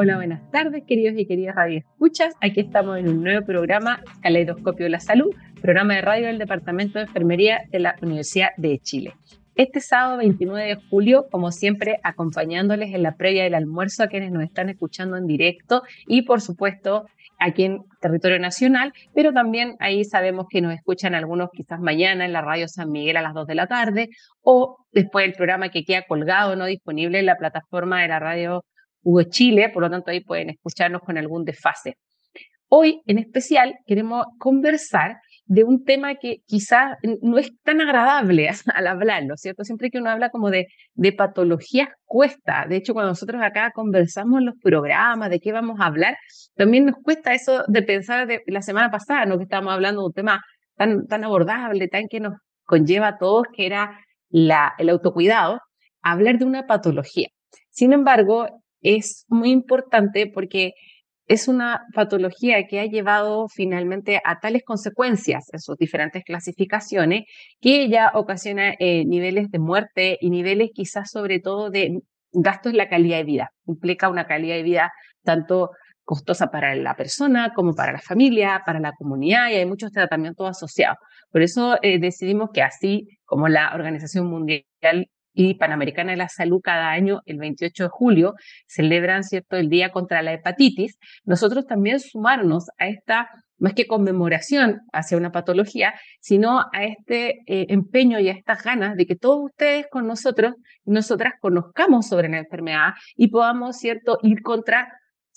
Hola, buenas tardes, queridos y queridas radioescuchas. Aquí estamos en un nuevo programa, Caleidoscopio de la Salud, programa de radio del Departamento de Enfermería de la Universidad de Chile. Este sábado 29 de julio, como siempre, acompañándoles en la previa del almuerzo a quienes nos están escuchando en directo y, por supuesto, aquí en territorio nacional, pero también ahí sabemos que nos escuchan algunos quizás mañana en la radio San Miguel a las 2 de la tarde o después el programa que queda colgado, no disponible en la plataforma de la radio Hugo Chile, por lo tanto ahí pueden escucharnos con algún desfase. Hoy en especial queremos conversar de un tema que quizás no es tan agradable al hablarlo, ¿cierto? Siempre que uno habla como de, de patologías cuesta. De hecho, cuando nosotros acá conversamos en los programas de qué vamos a hablar, también nos cuesta eso de pensar de la semana pasada, ¿no? Que estábamos hablando de un tema tan, tan abordable, tan que nos conlleva a todos, que era la, el autocuidado, hablar de una patología. Sin embargo, es muy importante porque es una patología que ha llevado finalmente a tales consecuencias en sus diferentes clasificaciones que ya ocasiona eh, niveles de muerte y niveles quizás sobre todo de gastos en la calidad de vida. Implica una calidad de vida tanto costosa para la persona como para la familia, para la comunidad y hay muchos tratamientos asociados. Por eso eh, decidimos que así como la Organización Mundial y Panamericana de la Salud cada año, el 28 de julio, celebran ¿cierto? el Día contra la Hepatitis, nosotros también sumarnos a esta, más que conmemoración hacia una patología, sino a este eh, empeño y a estas ganas de que todos ustedes con nosotros nosotras conozcamos sobre la enfermedad y podamos ¿cierto? ir contra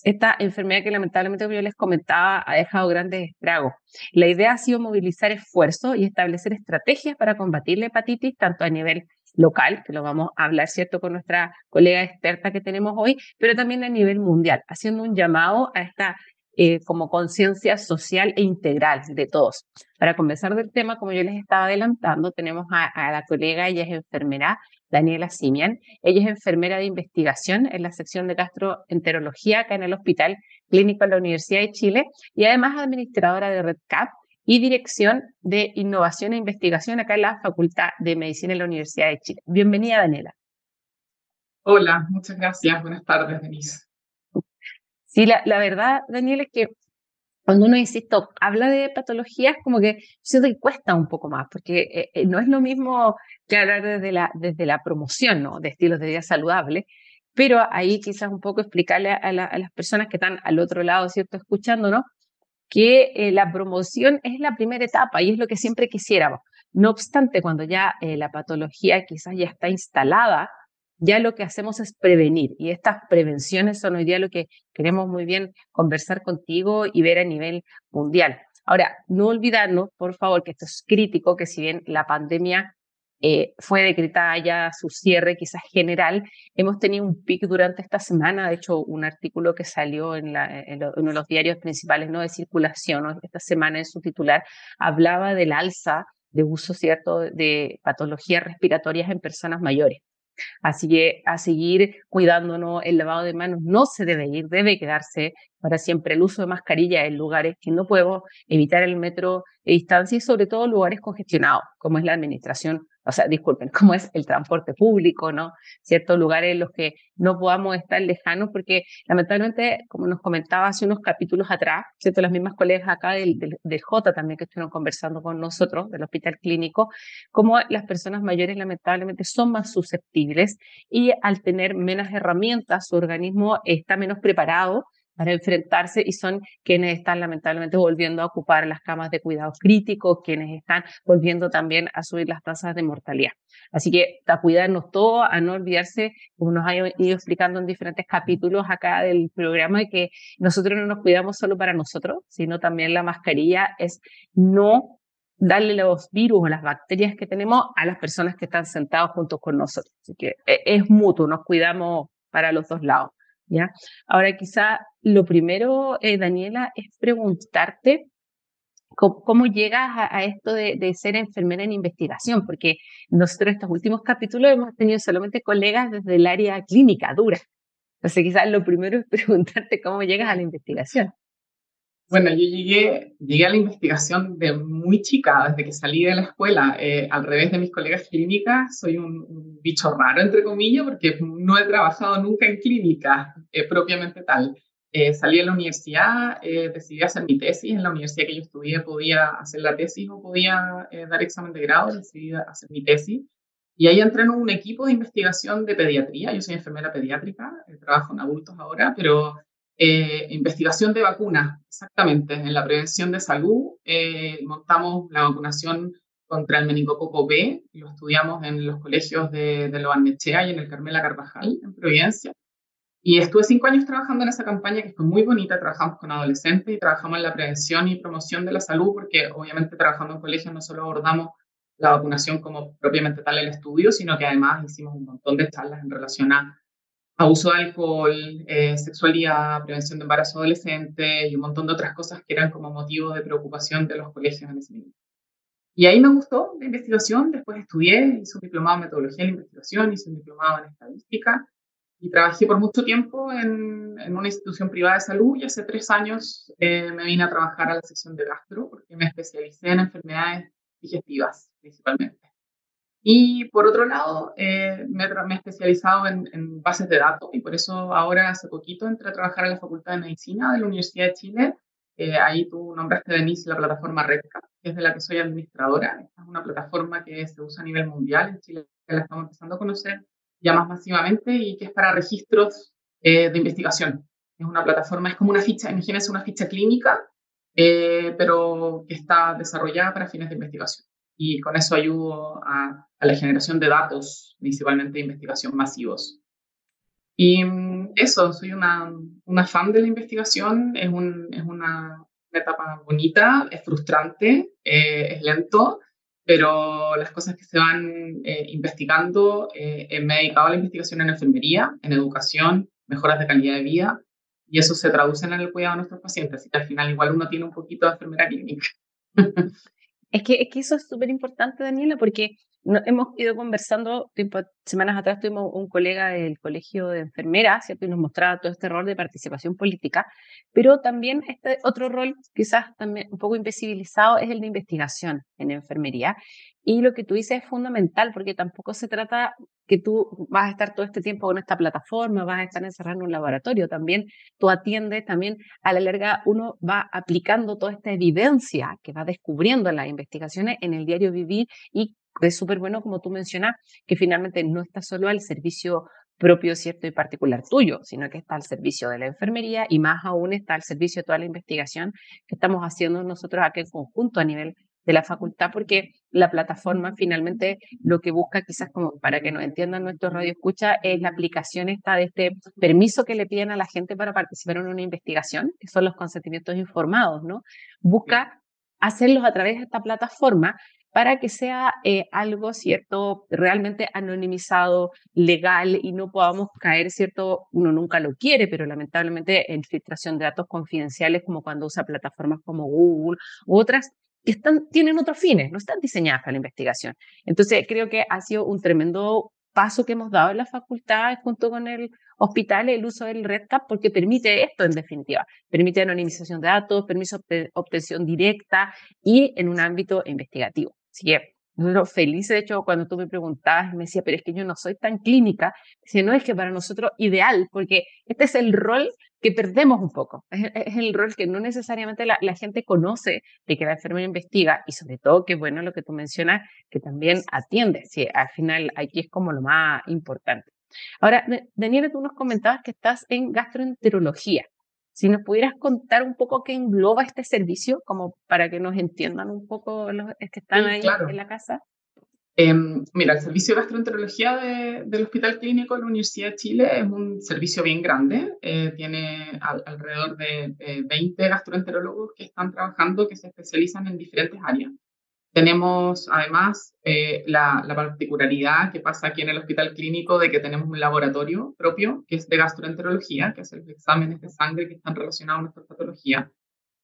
esta enfermedad que lamentablemente, como yo les comentaba, ha dejado grandes estragos. La idea ha sido movilizar esfuerzos y establecer estrategias para combatir la hepatitis, tanto a nivel local, que lo vamos a hablar, ¿cierto?, con nuestra colega experta que tenemos hoy, pero también a nivel mundial, haciendo un llamado a esta eh, como conciencia social e integral de todos. Para conversar del tema, como yo les estaba adelantando, tenemos a, la colega, ella es enfermera, Daniela Simian. Ella es enfermera de investigación en la sección de gastroenterología acá en el Hospital Clínico de la Universidad de Chile y además administradora de RedCap, y Dirección de Innovación e Investigación acá en la Facultad de Medicina de la Universidad de Chile. Bienvenida, Daniela. Hola, muchas gracias. Buenas tardes, Denise. Sí, la, la verdad, Daniela, es que cuando uno, insisto, habla de patologías, como que siento que cuesta un poco más, porque eh, eh, no es lo mismo que hablar desde la, desde la promoción ¿no? de estilos de vida saludable, pero ahí quizás un poco explicarle a, a, las personas que están al otro lado, ¿cierto?, escuchándonos, que eh, la promoción es la primera etapa y es lo que siempre quisiéramos. No obstante, cuando ya eh, la patología quizás ya está instalada, ya lo que hacemos es prevenir y estas prevenciones son hoy día lo que queremos muy bien conversar contigo y ver a nivel mundial. Ahora, no olvidarnos, por favor, que esto es crítico, que si bien la pandemia eh, fue decretada ya su cierre quizás general. Hemos tenido un pic durante esta semana, de hecho un artículo que salió en, uno de los diarios principales ¿no? de circulación esta semana en su titular hablaba del alza de uso cierto de patologías respiratorias en personas mayores. Así que a seguir cuidándonos, el lavado de manos no se debe ir, debe quedarse para siempre el uso de mascarilla en lugares que no podemos evitar el metro de distancia y sobre todo lugares congestionados, como es la administración o sea, disculpen, como es el transporte público, ¿no? Ciertos lugares en los que no podamos estar lejanos, porque lamentablemente, como nos comentaba hace unos capítulos atrás, ¿cierto? Las mismas colegas acá del, del, J también que estuvieron conversando con nosotros, del hospital clínico, como las personas mayores lamentablemente son más susceptibles y al tener menos herramientas, su organismo está menos preparado para enfrentarse y son quienes están lamentablemente volviendo a ocupar las camas de cuidados críticos, quienes están volviendo también a subir las tasas de mortalidad. Así que a cuidarnos todos, a no olvidarse, como nos ha ido explicando en diferentes capítulos acá del programa, que nosotros no nos cuidamos solo para nosotros, sino también la mascarilla es no darle los virus o las bacterias que tenemos a las personas que están sentados juntos con nosotros. Así que e, es mutuo, nos cuidamos para los dos lados. ¿Ya? Ahora, quizá lo primero, eh, Daniela, es preguntarte cómo, llegas a, esto de, de, ser enfermera en investigación, porque nosotros estos últimos capítulos hemos tenido solamente colegas desde el área clínica dura. Entonces, quizás lo primero es preguntarte cómo llegas a la investigación. Bueno, yo llegué, llegué a la investigación de muy chica, desde que salí de la escuela. Eh, al revés de mis colegas clínicas, soy un, bicho raro, entre comillas, porque no he trabajado nunca en clínica eh, propiamente tal. Eh, salí de la universidad, decidí hacer mi tesis. En la universidad que yo estudié podía hacer la tesis o podía dar examen de grado, decidí hacer mi tesis. Y ahí entré en un equipo de investigación de pediatría. Yo soy enfermera pediátrica, trabajo en adultos ahora, pero eh, investigación de vacunas, exactamente. En la prevención de salud eh, montamos la vacunación contra el meningococo B, lo estudiamos en los colegios de, de Loanechea y en el Carmela Carvajal, en Providencia. Y estuve cinco años trabajando en esa campaña que fue muy bonita. Trabajamos con adolescentes y trabajamos en la prevención y promoción de la salud, porque obviamente trabajando en colegios no solo abordamos la vacunación como propiamente tal el estudio, sino que además hicimos un montón de charlas en relación a abuso de alcohol, eh, sexualidad, prevención de embarazo adolescente y un montón de otras cosas que eran como motivo de preocupación de los colegios en ese momento. Y ahí me gustó la investigación, después estudié, hice un diplomado en metodología de investigación, hice un diplomado en estadística y trabajé por mucho tiempo en, en una institución privada de salud y hace tres años eh, me vine a trabajar a la sección de gastro porque me especialicé en enfermedades digestivas principalmente. Y por otro lado, eh, me, he especializado en, bases de datos y por eso ahora hace poquito entré a trabajar en la Facultad de Medicina de la Universidad de Chile. Eh, ahí tú nombraste, Denise, la plataforma REDCA, que es de la que soy administradora. Esta es una plataforma que se usa a nivel mundial. En Chile que la estamos empezando a conocer ya más masivamente y que es para registros eh, de investigación. Es una plataforma, es como una ficha, imagínense una ficha clínica, pero que está desarrollada para fines de investigación y con eso ayudo a, la generación de datos, principalmente de investigación masivos. Y mm, eso, soy una, una fan de la investigación, es, un, es una, etapa bonita, es frustrante, eh, es lento, pero las cosas que se van eh, investigando, eh, me he dedicado a la investigación en enfermería, en educación, mejoras de calidad de vida, y eso se traduce en el cuidado de nuestros pacientes, así que al final igual uno tiene un poquito de enfermera clínica. Es que, es que eso es súper importante, Daniela, porque hemos ido conversando, tiempo, semanas atrás tuvimos un colega del colegio de enfermeras, ¿cierto? Y nos mostraba todo este rol de participación política, pero también este otro rol, quizás también un poco invisibilizado, es el de investigación en enfermería. Y lo que tú dices es fundamental, porque tampoco se trata que tú vas a estar todo este tiempo con esta plataforma, vas a estar encerrado en un laboratorio, también tú atiendes, también a la larga uno va aplicando toda esta evidencia que va descubriendo en las investigaciones en el diario vivir y es súper bueno, como tú mencionas, que finalmente no está solo al servicio propio, cierto y particular tuyo, sino que está al servicio de la enfermería y más aún está al servicio de toda la investigación que estamos haciendo nosotros aquí en conjunto a nivel de la facultad, porque la plataforma finalmente lo que busca, quizás como para que nos entiendan nuestro radio escucha, es la aplicación esta de este permiso que le piden a la gente para participar en una investigación, que son los consentimientos informados, ¿no? Busca hacerlos a través de esta plataforma para que sea eh, algo, ¿cierto?, realmente anonimizado, legal y no podamos caer, ¿cierto?, uno nunca lo quiere, pero lamentablemente en filtración de datos confidenciales como cuando usa plataformas como Google u otras que están, tienen otros fines, no están diseñadas para la investigación. Entonces, creo que ha sido un tremendo paso que hemos dado en la facultad junto con el hospital el uso del RedCap porque permite esto en definitiva, permite anonimización de datos, permiso de obtención directa y en un ámbito investigativo. Así que nosotros felices, de hecho, cuando tú me preguntabas, me decía, pero es que yo no soy tan clínica, decía, no, es que para nosotros ideal, porque este es el rol que perdemos un poco, es, el rol que no necesariamente la, gente conoce de que la enfermera investiga y sobre todo, que bueno lo que tú mencionas, que también atiende, sí, al final aquí es como lo más importante. Ahora, Daniela, tú nos comentabas que estás en gastroenterología. Si nos pudieras contar un poco qué engloba este servicio, como para que nos entiendan un poco los que están ahí en la casa. Em, mira, el servicio de gastroenterología del Hospital Clínico de la Universidad de Chile es un servicio bien grande. Eh, tiene alrededor de 20 gastroenterólogos que están trabajando, que se especializan en diferentes áreas. Tenemos además eh, la, particularidad que pasa aquí en el hospital clínico de que tenemos un laboratorio propio que es de gastroenterología, que hace los exámenes de sangre que están relacionados a nuestra patología.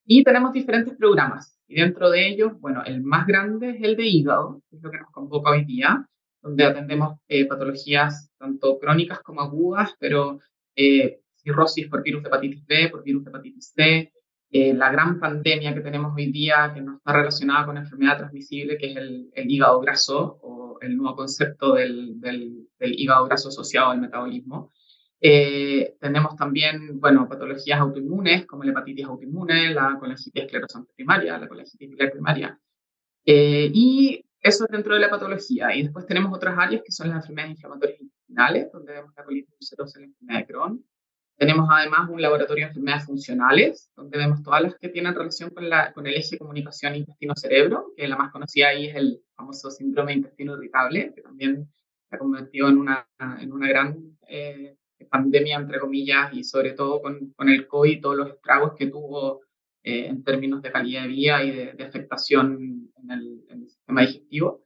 Y tenemos diferentes programas. Y dentro de ellos, bueno, el más grande es el de hígado, que es lo que nos convoca hoy día, donde atendemos eh, patologías tanto crónicas como agudas, pero eh, cirrosis por virus de hepatitis B, por virus de hepatitis C, eh, la gran pandemia que tenemos hoy día, que no está relacionada con enfermedad transmisible, que es el, hígado graso o el nuevo concepto del, del, hígado graso asociado al metabolismo. Eh, tenemos también, bueno, patologías autoinmunes como la hepatitis autoinmune, la colangitis esclerosante primaria, la colangitis biliar primaria. Eh, y eso es dentro de la patología. Y después tenemos otras áreas que son las enfermedades inflamatorias intestinales, donde vemos la colitis ulcerosa la enfermedad de Crohn. Tenemos además un laboratorio de enfermedades funcionales, donde vemos todas las que tienen relación con, la, con el eje comunicación intestino-cerebro, que la más conocida ahí es el famoso síndrome de intestino irritable, que también se ha convertido en una, en una gran eh, pandemia, entre comillas, y sobre todo con, con el COVID y todos los estragos que tuvo eh, en términos de calidad de vida y de, afectación en el, en el sistema digestivo.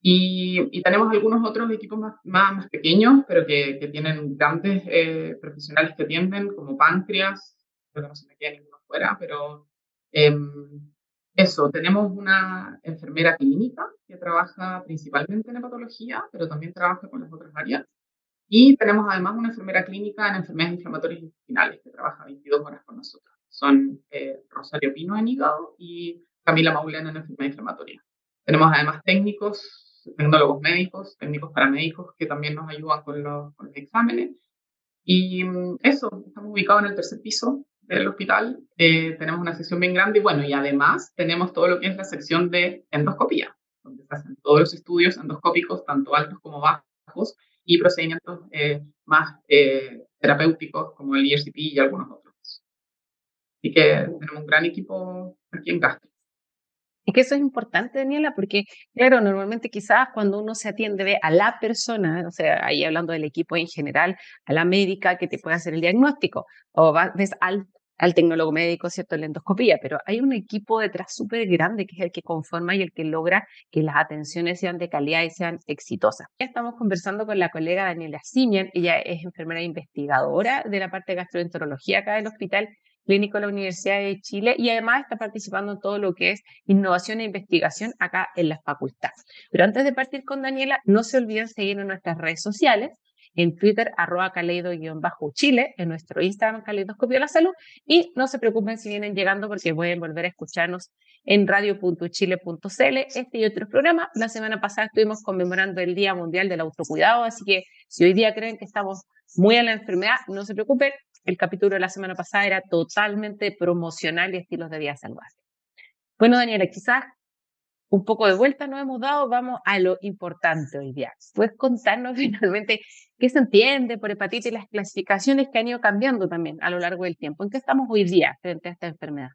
Y, tenemos algunos otros equipos más, más, pequeños, pero que, que tienen grandes eh, profesionales que atienden, como páncreas, creo que no se me queda ninguno fuera, pero em, eso, tenemos una enfermera clínica que trabaja principalmente en hepatología, pero también trabaja con las otras áreas. Y tenemos además una enfermera clínica en enfermedades inflamatorias intestinales que trabaja 22 horas con nosotros. Son eh, Rosario Pino en hígado y Camila Maulena en enfermedad inflamatoria. Tenemos además técnicos tecnólogos médicos, técnicos paramédicos que también nos ayudan con los, exámenes. Y mm, eso, estamos ubicados en el tercer piso del hospital, eh, tenemos una sección bien grande y bueno, y además tenemos todo lo que es la sección de endoscopía, donde se hacen todos los estudios endoscópicos, tanto altos como bajos, y procedimientos eh, más eh, terapéuticos como el ERCP y algunos otros. Así que tenemos un gran equipo aquí en Castro. Es que eso es importante, Daniela, porque, claro, normalmente quizás cuando uno se atiende ve a la persona, o sea, ahí hablando del equipo en general, a la médica que te puede hacer el diagnóstico, o ves al, al tecnólogo médico, ¿cierto?, la endoscopía, pero hay un equipo detrás súper grande que es el que conforma y el que logra que las atenciones sean de calidad y sean exitosas. Ya estamos conversando con la colega Daniela Simian, ella es enfermera investigadora de la parte de gastroenterología acá del hospital clínico de la Universidad de Chile y además está participando en todo lo que es innovación e investigación acá en la facultad. Pero antes de partir con Daniela, no se olviden seguir en nuestras redes sociales, en Twitter, arroba caleido-chile, en nuestro Instagram, Caleidoscopio de la Salud, y no se preocupen si vienen llegando porque pueden volver a escucharnos en radio.chile.cl, este y otros programas. La semana pasada estuvimos conmemorando el Día Mundial del Autocuidado, así que si hoy día creen que estamos muy a la enfermedad, no se preocupen, el capítulo de la semana pasada era totalmente promocional y estilos de vida salvaje. Bueno, Daniela, quizás un poco de vuelta nos hemos dado, vamos a lo importante hoy día. ¿Puedes contarnos finalmente qué se entiende por hepatitis y las clasificaciones que han ido cambiando también a lo largo del tiempo? ¿En qué estamos hoy día frente a esta enfermedad?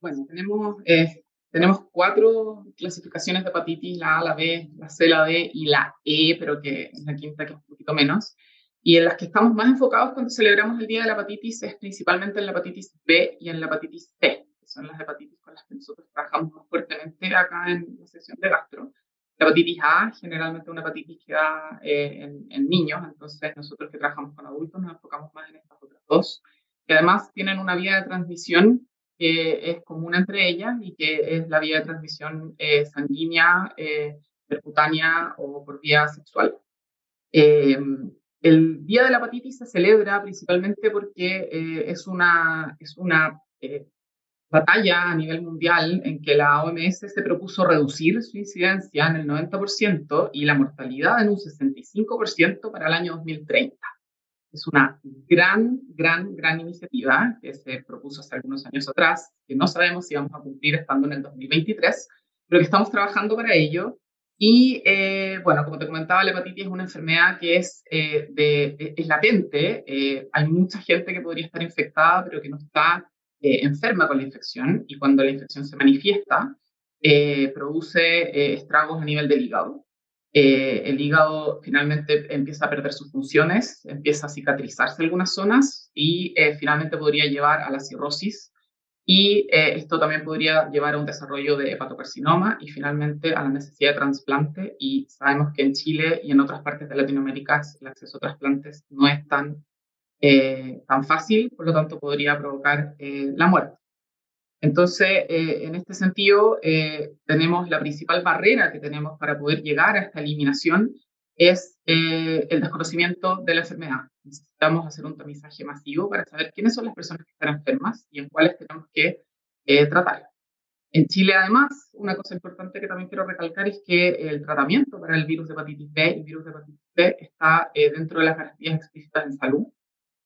Bueno, tenemos, eh, tenemos cuatro clasificaciones de hepatitis, la A, la B, la C, la D y la E, pero que es la quinta que es un poquito menos. Y en las que estamos más enfocados cuando celebramos el Día de la Hepatitis es principalmente en la hepatitis B y en la hepatitis C, son las hepatitis con las que nosotros trabajamos más fuertemente acá en la sesión de gastro. La hepatitis A, generalmente una hepatitis que da eh, en, niños, entonces nosotros que trabajamos con adultos nos enfocamos más en estas otras dos, que además tienen una vía de transmisión que es común entre ellas y que es la vía de transmisión eh, sanguínea, eh, percutánea o por vía sexual. El Día de la Hepatitis se celebra principalmente porque eh, es una, es una eh, batalla a nivel mundial en que la OMS se propuso reducir su incidencia en el 90% y la mortalidad en un 65% para el año 2030. Es una gran, gran, gran iniciativa que se propuso hace algunos años atrás, que no sabemos si vamos a cumplir estando en el 2023, pero que estamos trabajando para ello y eh, bueno, como te comentaba, la hepatitis es una enfermedad que es, eh, de, es latente. Eh, hay mucha gente que podría estar infectada, pero que no está enferma con la infección. Y cuando la infección se manifiesta, produce estragos a nivel del hígado. el hígado finalmente empieza a perder sus funciones, empieza a cicatrizarse algunas zonas y finalmente podría llevar a la cirrosis y eh, esto también podría llevar a un desarrollo de hepatocarcinoma y finalmente a la necesidad de trasplante. Y sabemos que en Chile y en otras partes de Latinoamérica el acceso a trasplantes no es tan, eh, tan fácil, por lo tanto podría provocar eh, la muerte. Entonces, en este sentido, tenemos la principal barrera que tenemos para poder llegar a esta eliminación es el desconocimiento de la enfermedad necesitamos hacer un tamizaje masivo para saber quiénes son las personas que están enfermas y en cuáles tenemos que eh, tratar. En Chile, además, una cosa importante que también quiero recalcar es que el tratamiento para el virus de hepatitis B y virus de hepatitis C está eh, dentro de las garantías explícitas en salud.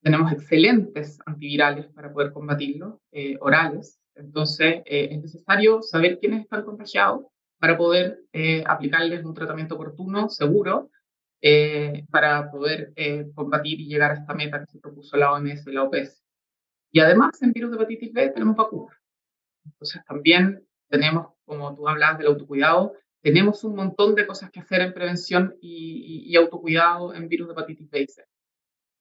Tenemos excelentes antivirales para poder combatirlo, eh, orales. Entonces, es necesario saber quiénes están contagiados para poder aplicarles un tratamiento oportuno, seguro, eh, para poder eh, combatir y llegar a esta meta que se propuso la OMS y la OPS. Y además, en virus de hepatitis B tenemos vacunas. Entonces, también tenemos, como tú hablas del autocuidado, tenemos un montón de cosas que hacer en prevención y, autocuidado en virus de hepatitis B y C.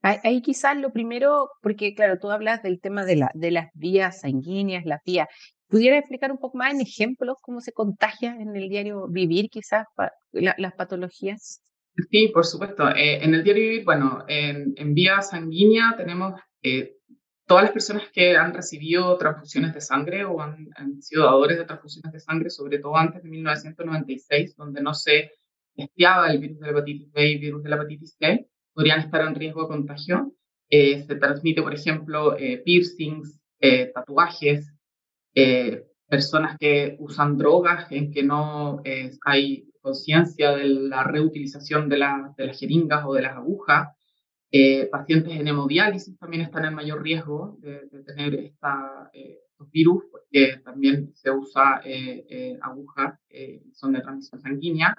Ahí quizás lo primero, porque claro, tú hablas del tema de, la, de las vías sanguíneas, las vías. ¿Pudiera explicar un poco más en ejemplos cómo se contagia en el diario vivir quizás las patologías? Sí, por supuesto. Eh, en el diario vivir, bueno, en, vía sanguínea tenemos eh, todas las personas que han recibido transfusiones de sangre o han, sido dadores de transfusiones de sangre, sobre todo antes de 1996, donde no se testeaba el virus de la hepatitis B y el virus de la hepatitis C, podrían estar en riesgo de contagio. Eh, se transmite, por ejemplo, piercings, tatuajes, personas que usan drogas en que no hay conciencia de la reutilización de, de, las jeringas o de las agujas. Eh, pacientes en hemodiálisis también están en mayor riesgo de, tener esta, eh, estos virus, porque también se usa eh, agujas, son de transmisión sanguínea.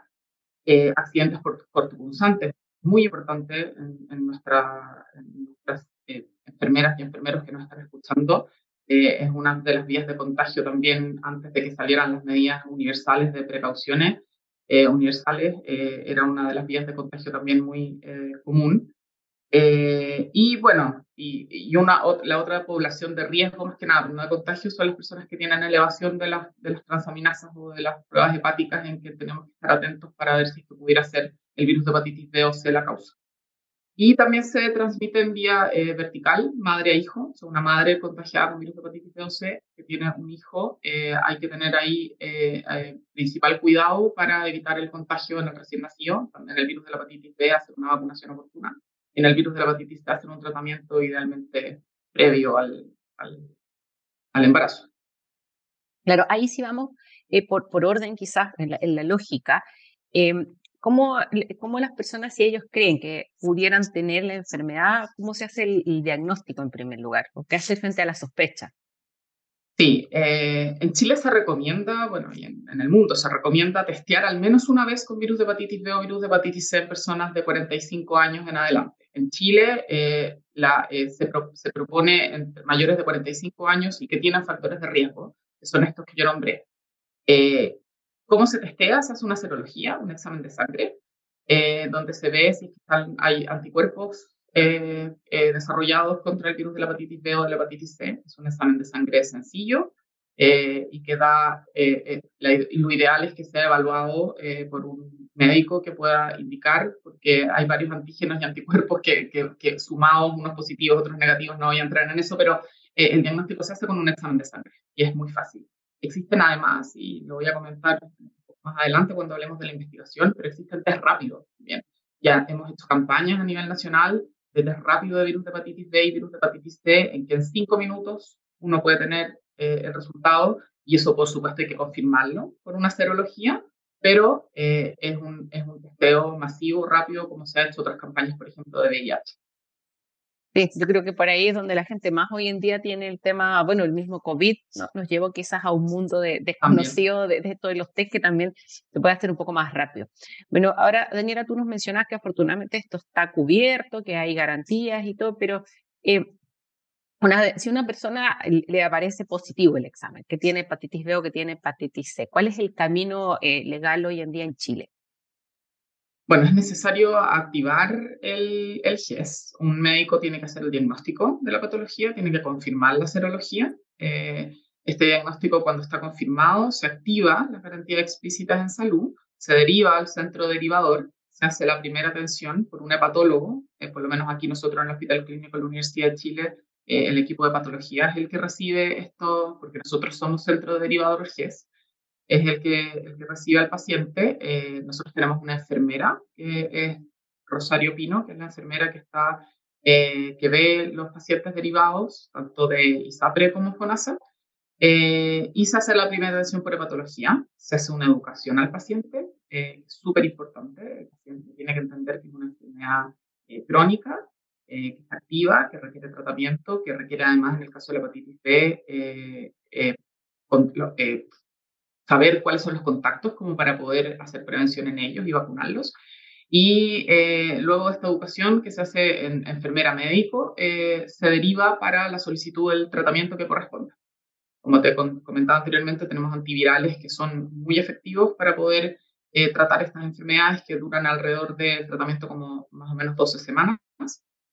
accidentes cortopunzantes, muy importante en, nuestra, en nuestras enfermeras y enfermeros que nos están escuchando. es una de las vías de contagio también antes de que salieran las medidas universales de precauciones eh, universales eh, era una de las vías de contagio también muy eh, común. y bueno, y, una, la otra población de riesgo más que nada no de contagio son las personas que tienen elevación de, las de las transaminasas o de las pruebas hepáticas en que tenemos que estar atentos para ver si esto pudiera ser el virus de hepatitis B o C la causa. Y también se transmite en vía eh, vertical, madre a hijo. O sea, una madre contagiada con virus de hepatitis B o C que tiene un hijo, eh, hay que tener ahí eh, principal cuidado para evitar el contagio en el recién nacido. En el virus de la hepatitis B, hacer una vacunación oportuna. En el virus de la hepatitis C, hacer un tratamiento idealmente previo al, al, embarazo. Claro, ahí sí vamos por, por orden quizás en la, en la lógica. Em, ¿Cómo, ¿Cómo, las personas, si ellos creen que pudieran tener la enfermedad, cómo se hace el, diagnóstico en primer lugar? ¿O qué hacer frente a la sospecha? Sí, eh, en Chile se recomienda, bueno, y en, el mundo se recomienda testear al menos una vez con virus de hepatitis B o virus de hepatitis C en personas de 45 años en adelante. En Chile eh, eh, se, se, propone entre mayores de 45 años y que tienen factores de riesgo, que son estos que yo nombré. ¿Cómo se testea? Se hace una serología, un examen de sangre, eh, donde se ve si hay anticuerpos eh, eh, desarrollados contra el virus de la hepatitis B o de la hepatitis C. Es un examen de sangre sencillo y que da, lo ideal es que sea evaluado por un médico que pueda indicar, porque hay varios antígenos y anticuerpos que, que, sumados, unos positivos, otros negativos, no voy a entrar en eso, pero el diagnóstico se hace con un examen de sangre y es muy fácil. Existen además, y lo voy a comentar más adelante cuando hablemos de la investigación, pero existen test rápidos también. Ya hemos hecho campañas a nivel nacional de test rápido de virus de hepatitis B y virus de hepatitis C, en que en cinco minutos uno puede tener eh, el resultado, y eso por supuesto hay que confirmarlo por una serología, pero eh, es, un, es un testeo masivo, rápido, como se ha hecho otras campañas, por ejemplo, de VIH. Sí, yo creo que por ahí es donde la gente más hoy en día tiene el tema, bueno, el mismo COVID nos llevó quizás a un mundo de, desconocido de, de, todos los test que también se puede hacer un poco más rápido. Bueno, ahora, Daniela, tú nos mencionas que afortunadamente esto está cubierto, que hay garantías y todo, pero eh, una, si una persona le aparece positivo el examen, que tiene hepatitis B o que tiene hepatitis C, ¿cuál es el camino eh, legal hoy en día en Chile? Bueno, es necesario activar el, el GES. Un médico tiene que hacer el diagnóstico de la patología, tiene que confirmar la serología. Eh, Este diagnóstico, cuando está confirmado, se activa las garantías explícitas en salud, se deriva al centro derivador, se hace la primera atención por un hepatólogo, eh, por lo menos aquí nosotros en el Hospital Clínico de la Universidad de Chile, eh, el equipo de patología es el que recibe esto, porque nosotros somos centro derivador GES, es el que, el que recibe al paciente. Eh, nosotros tenemos una enfermera, que es Rosario Pino, que es la enfermera que está que ve los pacientes derivados, tanto de ISAPRE como FONASA, eh, y se hace la primera atención por hepatología, se hace una educación al paciente, eh, súper importante, el paciente tiene que entender que es una enfermedad eh, crónica, que está activa, que requiere tratamiento, que requiere además, en el caso de la hepatitis B, saber cuáles son los contactos como para poder hacer prevención en ellos y vacunarlos. Y luego de esta educación que se hace en enfermera médico, se deriva para la solicitud del tratamiento que corresponda. Como te comentaba anteriormente, tenemos antivirales que son muy efectivos para poder eh, tratar estas enfermedades que duran alrededor del tratamiento como más o menos 12 semanas.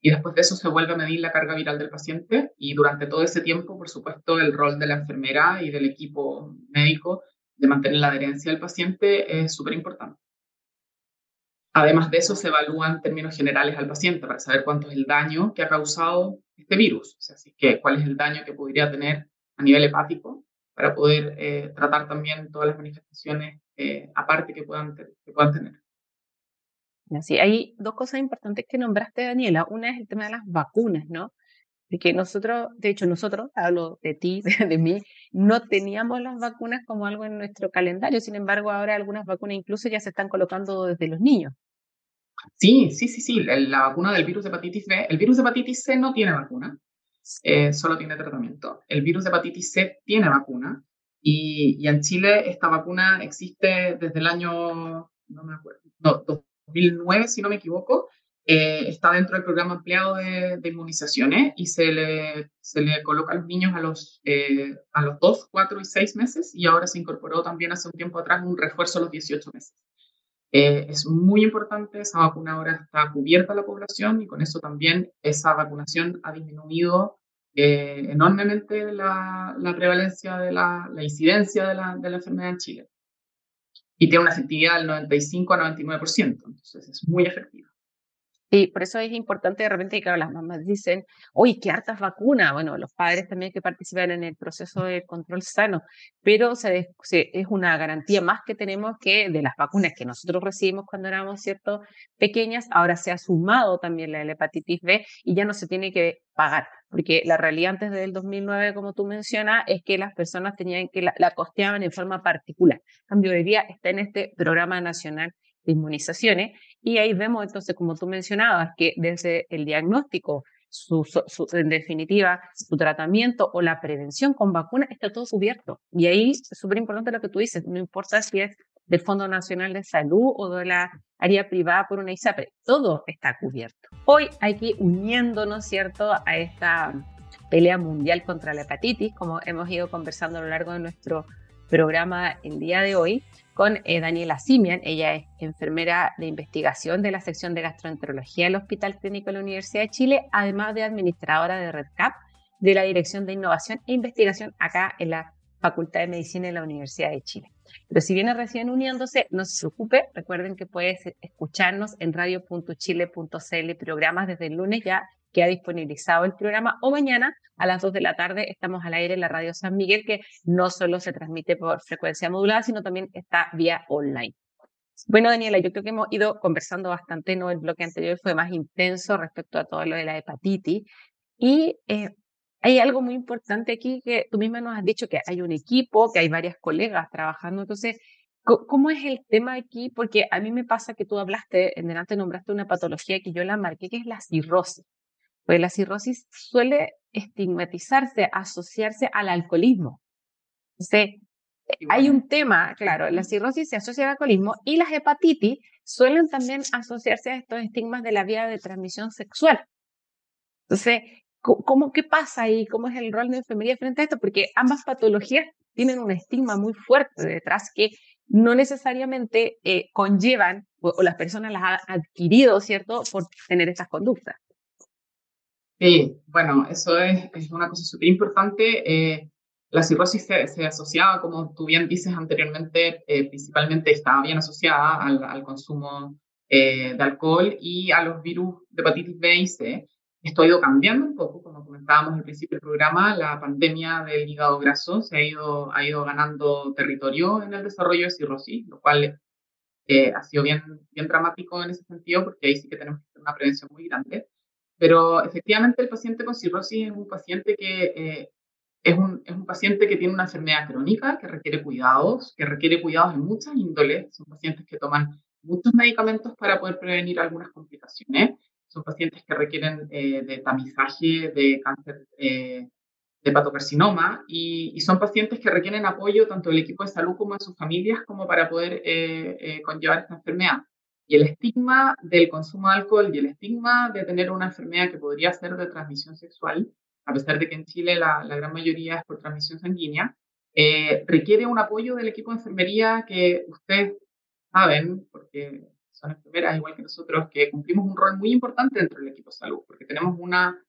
Y después de eso se vuelve a medir la carga viral del paciente y durante todo ese tiempo, por supuesto, el rol de la enfermera y del equipo médico de mantener la adherencia del paciente es súper importante. Además de eso, se evalúan términos generales al paciente para saber cuánto es el daño que ha causado este virus, o sea, así que cuál es el daño que podría tener a nivel hepático para poder eh, tratar también todas las manifestaciones eh, aparte que puedan, que puedan tener. Sí, hay dos cosas importantes que nombraste, Daniela. Una es el tema de las vacunas, ¿no? Porque nosotros, de hecho, nosotros, hablo de ti, de mí, no teníamos las vacunas como algo en nuestro calendario. Sin embargo, ahora algunas vacunas incluso ya se están colocando desde los niños. Sí, sí, sí, sí. La vacuna del virus de hepatitis B. El virus de hepatitis C no tiene vacuna. Eh, solo tiene tratamiento. El virus de hepatitis C tiene vacuna y, en Chile esta vacuna existe desde el año, no me acuerdo, 2009 si no me equivoco, eh, está dentro del programa ampliado de, inmunizaciones y se le, se le coloca a los niños a los, eh, a los 2, 4 y 6 meses y ahora se incorporó también hace un tiempo atrás un refuerzo a los 18 meses. es muy importante, esa vacuna ahora está cubierta a la población y con eso también esa vacunación ha disminuido eh, enormemente la, prevalencia de la, incidencia de la, de la, enfermedad en Chile. Y tiene una efectividad del 95 a 99%, entonces es muy efectiva. Y por eso es importante de repente, que las mamás dicen, uy, qué hartas vacunas. Bueno, los padres también que participan en el proceso de control sano, pero es una garantía más que tenemos que de las vacunas que nosotros recibimos cuando éramos, ¿cierto?, pequeñas, ahora se ha sumado también la hepatitis B y ya no se tiene que pagar. Porque la realidad antes del 2009, como tú mencionas, es que las personas tenían que la, la costeaban en forma particular. cambio, de día está en este programa nacional de inmunizaciones. Y ahí vemos entonces, como tú mencionabas, que desde el diagnóstico, su, en definitiva, su tratamiento o la prevención con vacunas está todo cubierto. Y ahí es súper importante lo que tú dices, no importa si es del Fondo Nacional de Salud o de la área privada por una ISAPRE, todo está cubierto. Hoy hay que ir uniéndonos, ¿cierto?, a esta pelea mundial contra la hepatitis, como hemos ido conversando a lo largo de nuestro programa el día de hoy con eh, Daniela Simian. Ella es enfermera de investigación de la sección de gastroenterología del Hospital Clínico de la Universidad de Chile, además de administradora de RedCap de la Dirección de Innovación e Investigación acá en la Facultad de Medicina de la Universidad de Chile. Pero si viene recién uniéndose, no se preocupe, recuerden que puedes escucharnos en radio.chile.cl programas desde el lunes ya que ha disponibilizado el programa o mañana a las 2 de la tarde estamos al aire en la radio San Miguel que no solo se transmite por frecuencia modulada, sino también está vía online. Bueno, Daniela, yo creo que hemos ido conversando bastante, ¿no? El bloque anterior fue más intenso respecto a todo lo de la hepatitis y eh, hay algo muy importante aquí que tú misma nos has dicho que hay un equipo, que hay varias colegas trabajando, entonces ¿Cómo es el tema aquí? Porque a mí me pasa que tú hablaste, en delante nombraste una patología que yo la marqué, que es la cirrosis. Pues la cirrosis suele estigmatizarse, asociarse al alcoholismo. Entonces, hay un tema, claro, la cirrosis se asocia al alcoholismo y las hepatitis suelen también asociarse a estos estigmas de la vía de transmisión sexual. Entonces, ¿cómo, ¿qué pasa ahí? ¿Cómo es el rol de enfermería frente a esto? Porque ambas patologías tienen un estigma muy fuerte detrás que no necesariamente eh, conllevan o, o, las personas las han adquirido, ¿cierto?, por tener estas conductas. Sí, bueno, eso es, una cosa súper importante. Eh, la cirrosis se, asociaba, como tú bien dices anteriormente, eh, principalmente estaba bien asociada al, consumo eh, de alcohol y a los virus de hepatitis B y C. Esto ha ido cambiando un poco, como comentábamos al principio del programa, la pandemia del hígado graso se ha ido, ha ido ganando territorio en el desarrollo de cirrosis, lo cual ha sido bien, bien dramático en ese sentido, porque ahí sí que tenemos una prevención muy grande. Pero efectivamente el paciente con cirrosis es un paciente que es un, es un, paciente que tiene una enfermedad crónica, que requiere cuidados, que requiere cuidados en muchas índoles. Son pacientes que toman muchos medicamentos para poder prevenir algunas complicaciones. Son pacientes que requieren eh, de tamizaje de cáncer eh, de patocarcinoma y, y, son pacientes que requieren apoyo tanto del equipo de salud como de sus familias como para poder eh, conllevar esta enfermedad. Y el estigma del consumo de alcohol y el estigma de tener una enfermedad que podría ser de transmisión sexual a pesar de que en Chile la, gran mayoría es por transmisión sanguínea, eh, requiere un apoyo del equipo de enfermería que ustedes saben, porque son enfermeras igual que nosotros, que cumplimos un rol muy importante dentro del equipo de salud, porque tenemos una,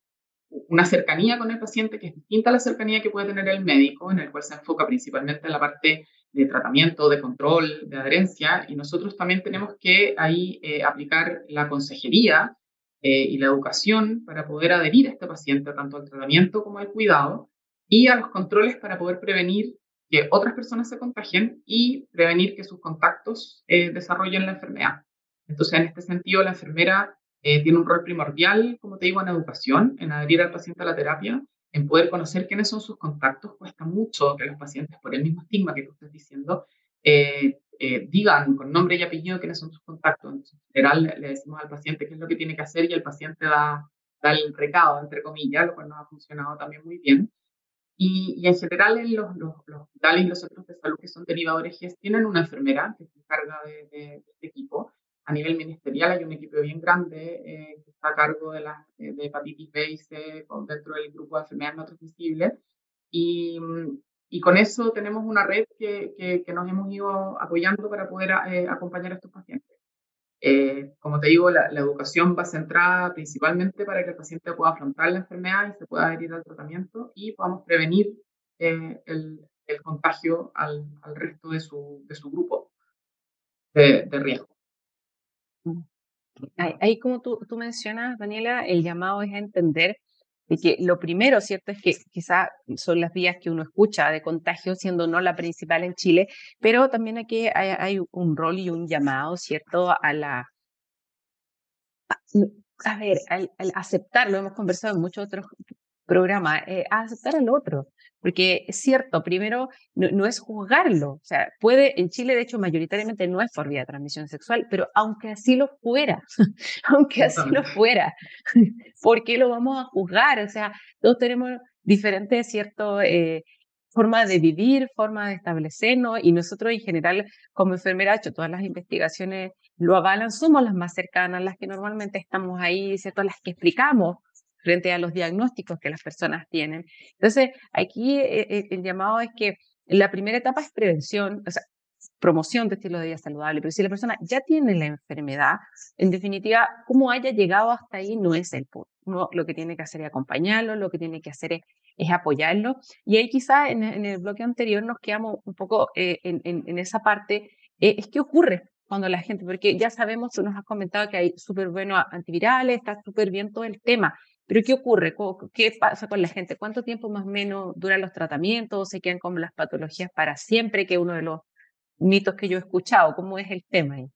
una cercanía con el paciente que es distinta a la cercanía que puede tener el médico, en el cual se enfoca principalmente en la parte de tratamiento, de control, de adherencia, y nosotros también tenemos que ahí eh, aplicar la consejería eh, y la educación para poder adherir a este paciente tanto al tratamiento como al cuidado y a los controles para poder prevenir que otras personas se contagien y prevenir que sus contactos eh, desarrollen la enfermedad. Entonces, en este sentido, la enfermera eh, tiene un rol primordial, como te digo, en educación, en adherir al paciente a la terapia, en poder conocer quiénes son sus contactos. Cuesta mucho que los pacientes, por el mismo estigma que tú estás diciendo, eh, digan con nombre y apellido quiénes son sus contactos. En general le, decimos al paciente qué es lo que tiene que hacer y el paciente da, da el recado, entre comillas, lo cual nos ha funcionado también muy bien. Y, y en general en los, los, los, hospitales y los centros de salud que son derivadores GES tienen una enfermera que se encarga de, de, este equipo. A nivel ministerial hay un equipo bien grande eh, que está a cargo de, la, de hepatitis B y C dentro del grupo de enfermedades no transmisibles. Y, y con eso tenemos una red que, que, nos hemos ido apoyando para poder eh, acompañar a estos pacientes. Eh, como te digo, la, educación va centrada principalmente para que el paciente pueda afrontar la enfermedad y se pueda adherir al tratamiento y podamos prevenir eh, el, el, contagio al, al, resto de su, de su grupo de, de riesgo. Ahí, como tú, tú mencionas, Daniela, el llamado es a entender y que lo primero, ¿cierto? Es que quizá son las vías que uno escucha de contagio, siendo no la principal en Chile, pero también aquí hay, un rol y un llamado, ¿cierto? A la... A, ver, al, aceptar, lo hemos conversado en muchos otros programas, eh, a aceptar al otro, porque es cierto, primero, no, es juzgarlo. O sea, puede, en Chile, de hecho, mayoritariamente no es por vía de transmisión sexual, pero aunque así lo fuera, aunque así lo fuera, ¿por qué lo vamos a juzgar? O sea, todos tenemos diferentes, cierto, eh, formas de vivir, formas de establecernos, y nosotros en general, como enfermera, hecho todas las investigaciones lo avalan, somos las más cercanas, las que normalmente estamos ahí, ¿cierto? Las que explicamos frente a los diagnósticos que las personas tienen. Entonces, aquí eh, eh, el llamado es que la primera etapa es prevención, o sea, promoción de estilo de vida saludable, pero si la persona ya tiene la enfermedad, en definitiva, cómo haya llegado hasta ahí no es el punto. Uno lo que tiene que hacer es acompañarlo, lo que tiene que hacer es, apoyarlo. Y ahí quizá en, el bloque anterior nos quedamos un poco eh, en, en, esa parte, es qué ocurre cuando la gente, porque ya sabemos, tú nos has comentado que hay súper buenos antivirales, está súper bien todo el tema, pero ¿qué ocurre? ¿Qué pasa con la gente? ¿Cuánto tiempo más o menos duran los tratamientos? ¿Se quedan con las patologías para siempre? Que es uno de los mitos que yo he escuchado. ¿Cómo es el tema ahí?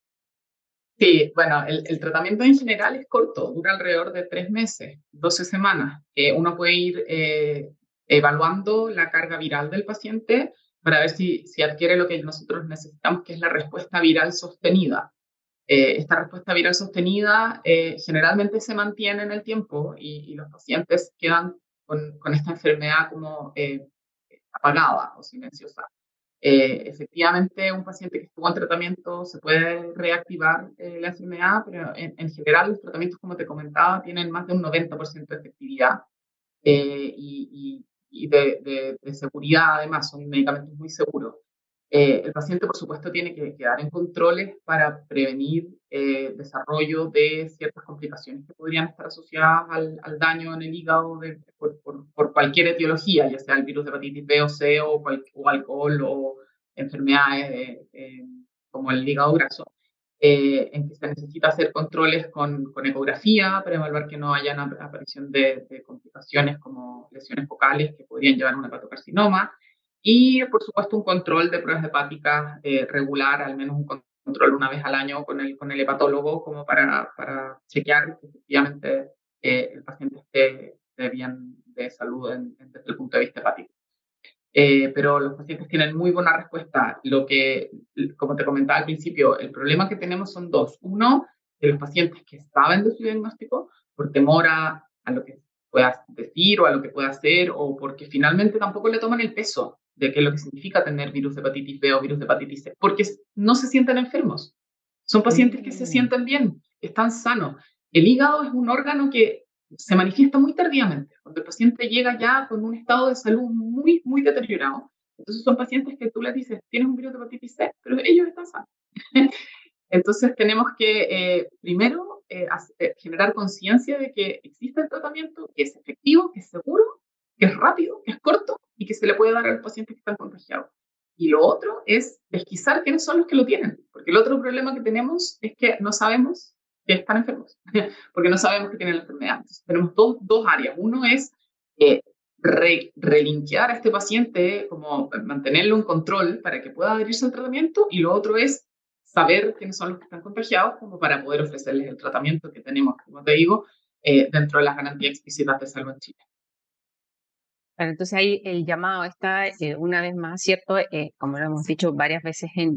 Sí, bueno, el, tratamiento en general es corto, dura alrededor de tres meses, 12 semanas. Eh, uno puede ir eh, evaluando la carga viral del paciente para ver si, si adquiere lo que nosotros necesitamos, que es la respuesta viral sostenida. Eh, esta respuesta viral sostenida eh, generalmente se mantiene en el tiempo y, los pacientes quedan con, con esta enfermedad como eh, apagada o silenciosa. efectivamente, un paciente que estuvo en tratamiento se puede reactivar la enfermedad, pero en, general los tratamientos, como te comentaba, tienen más de un 90% de efectividad y, y, y de, de, de seguridad, además, son medicamentos muy seguros. Eh, el paciente, por supuesto, tiene que quedar en controles para prevenir eh, desarrollo de ciertas complicaciones que podrían estar asociadas al, daño en el hígado por, cualquier etiología, ya sea el virus de hepatitis B o C o, o alcohol o enfermedades como el hígado graso. Eh, en que se necesita hacer controles con, ecografía para evaluar que no haya aparición de, complicaciones como lesiones focales que podrían llevar a un hepatocarcinoma. Y, por supuesto, un control de pruebas hepáticas eh, regular, al menos un control una vez al año con el, con el hepatólogo, como para, para chequear que efectivamente eh, el paciente esté, bien de salud desde el punto de vista hepático. Eh, pero los pacientes tienen muy buena respuesta. Lo que, como te comentaba al principio, el problema que tenemos son dos. Uno, de los pacientes que saben de su diagnóstico por temor a, lo que pueda decir o a lo que pueda hacer o porque finalmente tampoco le toman el peso de qué es lo que significa tener virus de hepatitis B o virus de hepatitis C, porque no se sienten enfermos. Son pacientes que se mm. sienten bien, están sanos. El hígado es un órgano que se manifiesta muy tardíamente, cuando el paciente llega ya con un estado de salud muy, muy deteriorado. Entonces son pacientes que tú les dices, tienes un virus de hepatitis C, pero ellos están sanos. Entonces tenemos que eh, primero eh, eh, generar conciencia de que existe el tratamiento, que es efectivo, que es seguro, que es rápido, que es corto y que se le puede dar a los pacientes que están contagiados. Y lo otro es pesquisar quiénes son los que lo tienen, porque el otro problema que tenemos es que no sabemos que están enfermos, porque no sabemos que tienen la enfermedad. Entonces, tenemos dos, dos áreas. Uno es eh, relinquear a este paciente, como mantenerlo en control para que pueda adherirse al tratamiento, y lo otro es saber quiénes son los que están contagiados, como para poder ofrecerles el tratamiento que tenemos, como te digo, eh, dentro de las garantías explícitas de salud en Chile. Entonces ahí el llamado está eh, una vez más, ¿cierto? Eh, como lo hemos dicho varias veces en,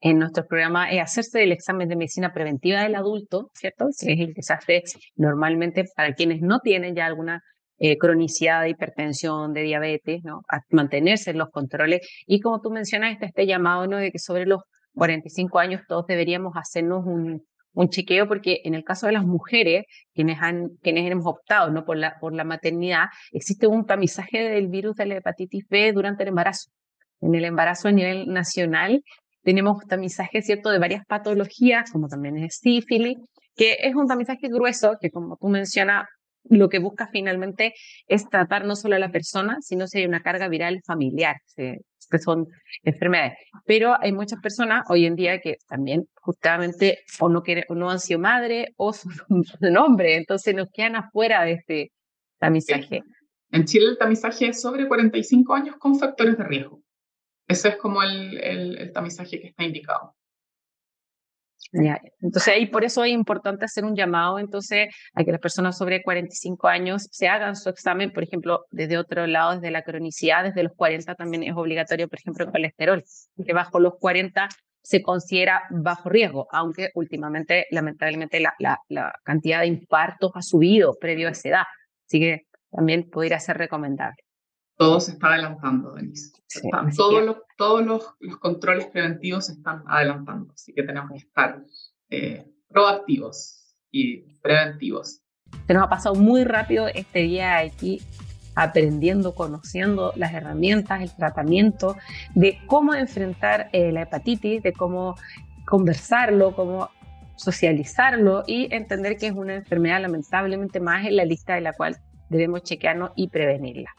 en nuestro programa es hacerse el examen de medicina preventiva del adulto, ¿cierto? Que es el que se hace normalmente para quienes no tienen ya alguna eh, cronicidad de hipertensión, de diabetes, ¿no? A mantenerse en los controles. Y como tú mencionas, está este llamado, ¿no? De que sobre los 45 años todos deberíamos hacernos un, un chequeo porque en el caso de las mujeres, quienes, han, quienes hemos optado ¿no? por, la, por la maternidad, existe un tamizaje del virus de la hepatitis B durante el embarazo. En el embarazo a nivel nacional tenemos tamizaje, ¿cierto?, de varias patologías, como también es sífilis, que es un tamizaje grueso que, como tú mencionas, lo que busca finalmente es tratar no solo a la persona, sino si hay una carga viral familiar, que son enfermedades. Pero hay muchas personas hoy en día que también justamente o no, o no han sido madre o son hombre, entonces nos quedan afuera de este tamizaje. En Chile el tamizaje es sobre 45 años con factores de riesgo. Ese es como el, el, tamizaje que está indicado. Entonces ahí por eso es importante hacer un llamado entonces a que las personas sobre 45 años se hagan su examen, por ejemplo, desde otro lado, desde la cronicidad, desde los 40 también es obligatorio, por ejemplo, colesterol, que bajo los 40 se considera bajo riesgo, aunque últimamente, lamentablemente, la, la, la cantidad de infartos ha subido previo a esa edad, así que también podría ser recomendable todo se está adelantando, Denise. todos los, todos los, controles preventivos se están adelantando, así que tenemos que estar eh, proactivos y preventivos. Se nos ha pasado muy rápido este día aquí aprendiendo, conociendo las herramientas, el tratamiento, de cómo enfrentar eh, la hepatitis, de cómo conversarlo, cómo socializarlo y entender que es una enfermedad lamentablemente más en la lista de la cual debemos chequearnos y prevenirla.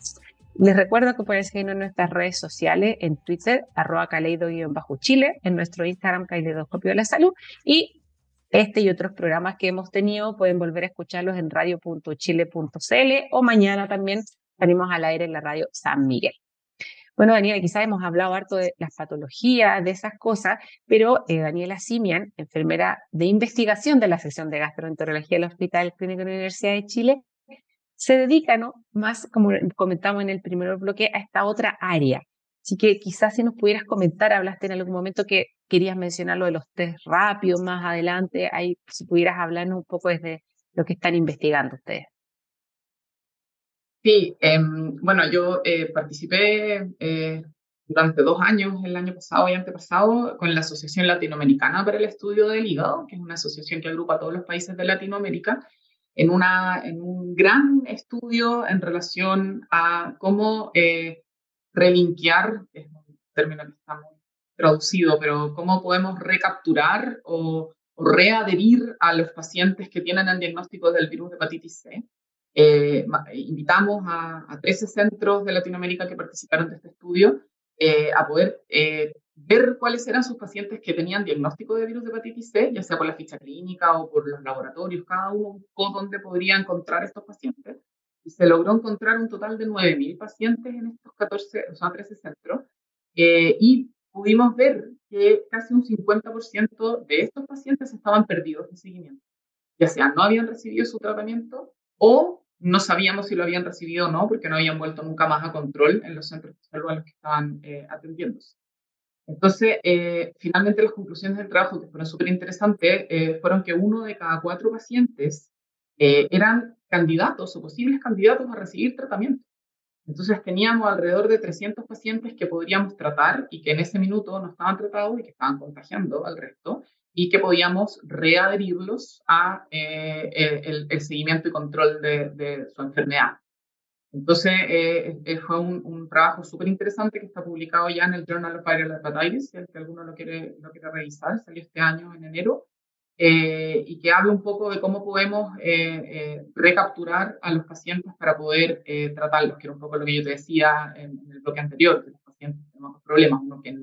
Les recuerdo que pueden seguirnos en nuestras redes sociales, en Twitter, arroba caleido-chile, en nuestro Instagram, Caleidoscopio de la Salud, y este y otros programas que hemos tenido pueden volver a escucharlos en radio.chile.cl o mañana también salimos al aire en la radio San Miguel. Bueno, Daniela, quizás hemos hablado harto de las patologías, de esas cosas, pero eh, Daniela Simian, enfermera de investigación de la sección de gastroenterología del Hospital Clínico de la Universidad de Chile, se dedica ¿no? más, como comentamos en el primer bloque, a esta otra área. Así que quizás si nos pudieras comentar, hablaste en algún momento que querías mencionar lo de los test rápidos más adelante, ahí si pudieras hablarnos un poco desde lo que están investigando ustedes. Sí, em, bueno, yo eh, participé eh, durante dos años, el año pasado y antepasado, con la Asociación Latinoamericana para el Estudio del Hígado, que es una asociación que agrupa a todos los países de Latinoamérica, en, una, en un gran estudio en relación a cómo eh, relinquear, es un término que está muy traducido, pero cómo podemos recapturar o, readherir a los pacientes que tienen el diagnóstico del virus de hepatitis C. Eh, invitamos a, a, 13 centros de Latinoamérica que participaron de este estudio eh, a poder eh, ver cuáles eran sus pacientes que tenían diagnóstico de virus de hepatitis C, ya sea por la ficha clínica o por los laboratorios, cada uno dónde podría encontrar estos pacientes. Y se logró encontrar un total de 9.000 pacientes en estos 14, o sea, 13 centros. y pudimos ver que casi un 50% de estos pacientes estaban perdidos en seguimiento. Ya sea no habían recibido su tratamiento o no sabíamos si lo habían recibido o no, porque no habían vuelto nunca más a control en los centros de salud a los que estaban eh, atendiéndose. Entonces, eh, finalmente las conclusiones del trabajo, que fueron súper interesantes, eh, fueron que uno de cada cuatro pacientes eran candidatos o posibles candidatos a recibir tratamiento. Entonces teníamos alrededor de 300 pacientes que podríamos tratar y que en ese minuto no estaban tratados y que estaban contagiando al resto y que podíamos readherirlos a eh, el, seguimiento y control de, su enfermedad. Entonces eh, eh, fue un, trabajo súper interesante que está publicado ya en el Journal of Viral Hepatitis, si alguno lo quiere, lo quiere revisar, salió este año en enero. Eh, y que habla un poco de cómo podemos eh, eh, recapturar a los pacientes para poder tratarlos, que era un poco lo que yo te decía en, el bloque anterior, que los pacientes tenemos problemas, uno que,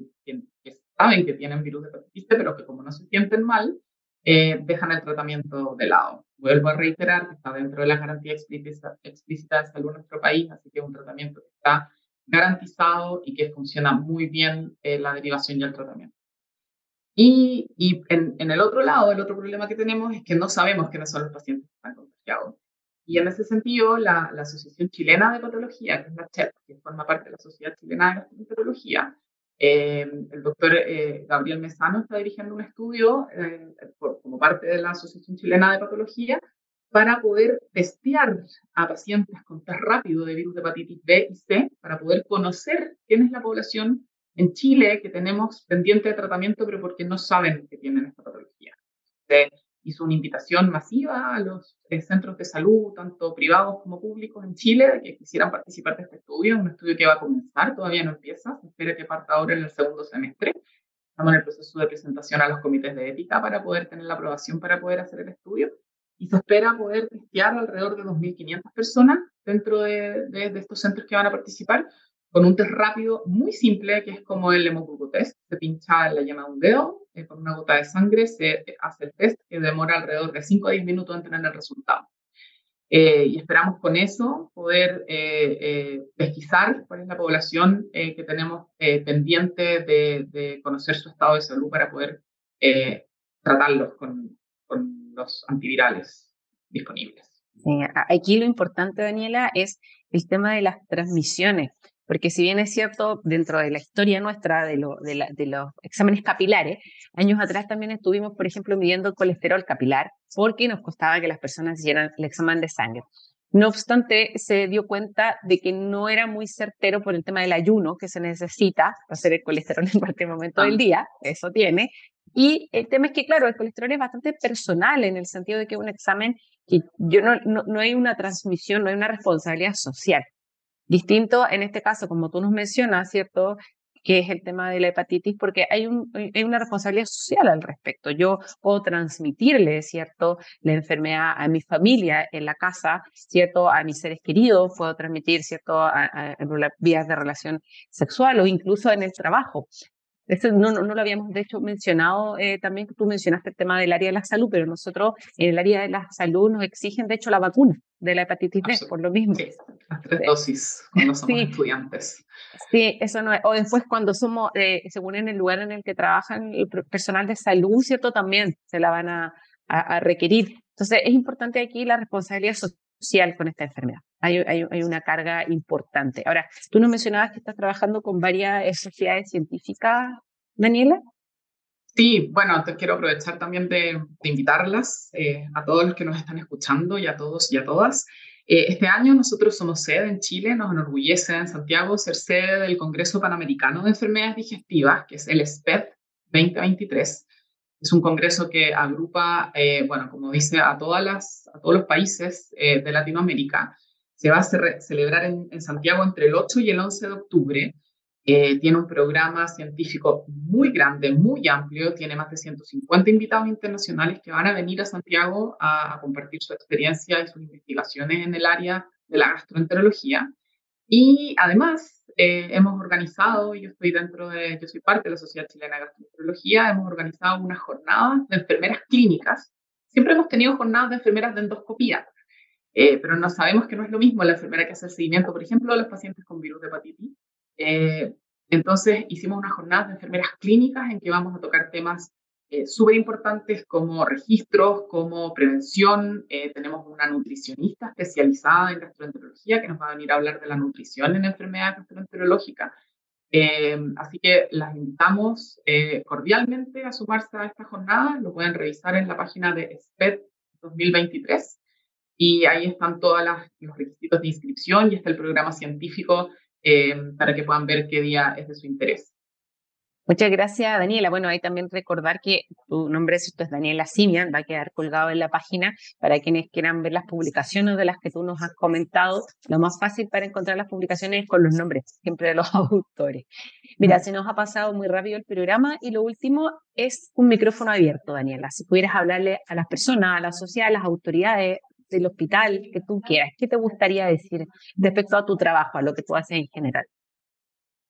saben que tienen virus de hepatitis pero que como no se sienten mal, dejan el tratamiento de lado. Vuelvo a reiterar que está dentro de la garantía explícita, explícita de salud en nuestro país, así que es un tratamiento que está garantizado y que funciona muy bien la derivación y el tratamiento. Y, y en, en, el otro lado, el otro problema que tenemos es que no sabemos quiénes son los pacientes que están contagiados. Y en ese sentido, la, la Asociación Chilena de Patología, que es la CHEP, que forma parte de la Sociedad Chilena de Patología, eh, el doctor eh, Gabriel Mesano está dirigiendo un estudio eh, como parte de la Asociación Chilena de Patología para poder testear a pacientes con test rápido de virus de hepatitis B y C, para poder conocer quién es la población en Chile que tenemos pendiente de tratamiento, pero porque no saben que tienen esta patología. Hizo una invitación masiva a los eh, centros de salud, tanto privados como públicos en Chile, que quisieran participar de este estudio, un estudio que va a comenzar, todavía no empieza, se espera que parta ahora en el segundo semestre. Estamos en el proceso de presentación a los comités de ética para poder tener la aprobación para poder hacer el estudio y se espera poder testear alrededor de 2.500 personas dentro de, de, estos centros que van a participar con un test rápido muy simple, que es como el test. Se pincha en la llama de un dedo, eh, con una gota de sangre se hace el test, que demora alrededor de 5 a 10 minutos en tener el resultado. Eh, y esperamos con eso poder eh, pesquisar cuál es la población que tenemos pendiente de, conocer su estado de salud para poder tratarlos con, con los antivirales disponibles. aquí lo importante, Daniela, es el tema de las transmisiones. Porque si bien es cierto, dentro de la historia nuestra de, de, los exámenes capilares, años atrás también estuvimos, por ejemplo, midiendo el colesterol capilar porque nos costaba que las personas hicieran el examen de sangre. No obstante, se dio cuenta de que no era muy certero por el tema del ayuno que se necesita hacer el colesterol en cualquier momento del ah. día, eso tiene. Y el tema es que, claro, el colesterol es bastante personal en el sentido de que un examen que yo no, no, no hay una transmisión, no hay una responsabilidad social. Distinto en este caso, como tú nos mencionas, ¿cierto? que es el tema de la hepatitis, porque hay, un, hay, una responsabilidad social al respecto. Yo puedo transmitirle, ¿cierto?, la enfermedad a mi familia en la casa, ¿cierto?, a mis seres queridos, puedo transmitir, ¿cierto?, a, vías de relación sexual o incluso en el trabajo. Esto no, no, lo habíamos, de hecho, mencionado eh, también, tú mencionaste el tema del área de la salud, pero nosotros en el área de la salud nos exigen, de hecho, la vacuna de la hepatitis B, por lo mismo. Sí, las tres dosis cuando somos estudiantes. Sí, eso no es. O después cuando somos, eh, según en el lugar en el que trabajan el personal de salud, ¿cierto? También se la van a, a, requerir. Entonces, es importante aquí la responsabilidad social con esta enfermedad. Hay, hay, hay, una carga importante. Ahora, tú nos mencionabas que estás trabajando con varias sociedades científicas, Daniela. Sí, bueno, te quiero aprovechar también de, invitarlas eh, a todos los que nos están escuchando y a todos y a todas. Eh, este año nosotros somos sede en Chile, nos enorgullece en Santiago ser sede del Congreso Panamericano de Enfermedades Digestivas, que es el SPED 2023. Es un congreso que agrupa, eh, bueno, como dice, a, todas las, a todos los países de Latinoamérica. Se va a celebrar en, Santiago entre el 8 y el 11 de octubre Eh, tiene un programa científico muy grande, muy amplio, tiene más de 150 invitados internacionales que van a venir a Santiago a, compartir su experiencia y sus investigaciones en el área de la gastroenterología. Y además eh, hemos organizado, yo estoy dentro de, yo soy parte de la Sociedad Chilena de Gastroenterología, hemos organizado unas jornadas de enfermeras clínicas. Siempre hemos tenido jornadas de enfermeras de endoscopía, eh, pero no sabemos que no es lo mismo la enfermera que hace el seguimiento, por ejemplo, de los pacientes con virus de hepatitis, eh, entonces hicimos una jornada de enfermeras clínicas en que vamos a tocar temas eh, súper importantes como registros, como prevención. Eh, tenemos una nutricionista especializada en gastroenterología que nos va a venir a hablar de la nutrición en enfermedades gastroenterológicas. así que las invitamos cordialmente a sumarse a esta jornada. Lo pueden revisar en la página de SPED 2023 y ahí están todos los requisitos de inscripción y está el programa científico eh, para que puedan ver qué día es de su interés. Muchas gracias, Daniela. Bueno, ahí también recordar que tu nombre es, es Daniela Simian, va a quedar colgado en la página para quienes quieran ver las publicaciones de las que tú nos has comentado. Lo más fácil para encontrar las publicaciones es con los nombres, siempre de los autores. Mira, se nos ha pasado muy rápido el programa y lo último es un micrófono abierto, Daniela. Si pudieras hablarle a las personas, a la sociedad, a las autoridades, del hospital que tú quieras. ¿Qué te gustaría decir respecto a tu trabajo, a lo que tú haces en general?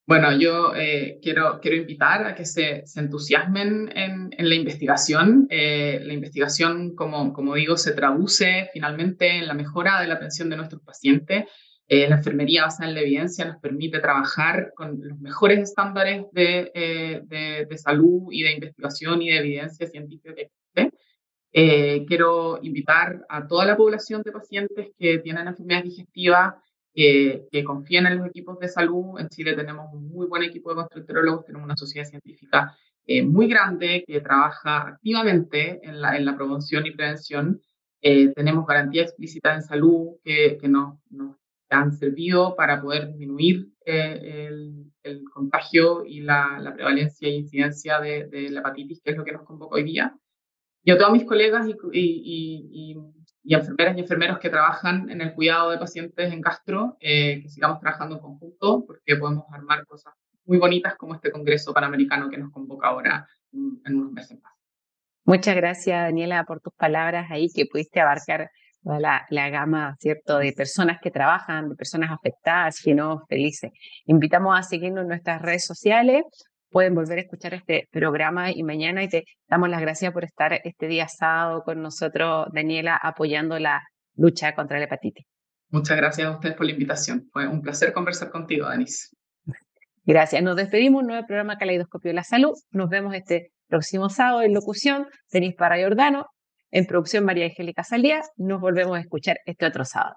Bueno, yo eh, quiero, quiero invitar a que se, se entusiasmen en, en, la investigación. Eh, la investigación, como, como digo, se traduce finalmente en la mejora de la atención de nuestros pacientes. Eh, la enfermería basada en la evidencia nos permite trabajar con los mejores estándares de, de, de salud y de investigación y de evidencia científica que existe. Eh, quiero invitar a toda la población de pacientes que tienen enfermedades digestivas que, que, confíen en los equipos de salud. En Chile tenemos un muy buen equipo de gastroenterólogos, tenemos una sociedad científica eh, muy grande que trabaja activamente en la, en la promoción y prevención. Eh, tenemos garantía explícita en salud que, que nos, nos, han servido para poder disminuir el, el, contagio y la, la, prevalencia e incidencia de, de la hepatitis, que es lo que nos convoca hoy día y a todos mis colegas y, enfermeras y enfermeros que trabajan en el cuidado de pacientes en gastro, eh, que sigamos trabajando en conjunto porque podemos armar cosas muy bonitas como este Congreso Panamericano que nos convoca ahora en, unos meses más. Muchas gracias, Daniela, por tus palabras ahí, que pudiste abarcar toda la, la, gama, ¿cierto?, de personas que trabajan, de personas afectadas, que no felices. Invitamos a seguirnos en nuestras redes sociales, pueden volver a escuchar este programa y mañana y te damos las gracias por estar este día sábado con nosotros, Daniela, apoyando la lucha contra la hepatitis. Muchas gracias a ustedes por la invitación. Fue un placer conversar contigo, Denise. Gracias. Nos despedimos. Nuevo programa Caleidoscopio de la Salud. Nos vemos este próximo sábado en locución. Denise Parra Jordano. En producción María Angélica Saldía. Nos volvemos a escuchar este otro sábado.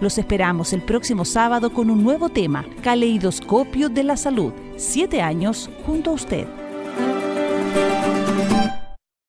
Los esperamos el próximo sábado con un nuevo tema, Caleidoscopio de la Salud. Siete años junto a usted.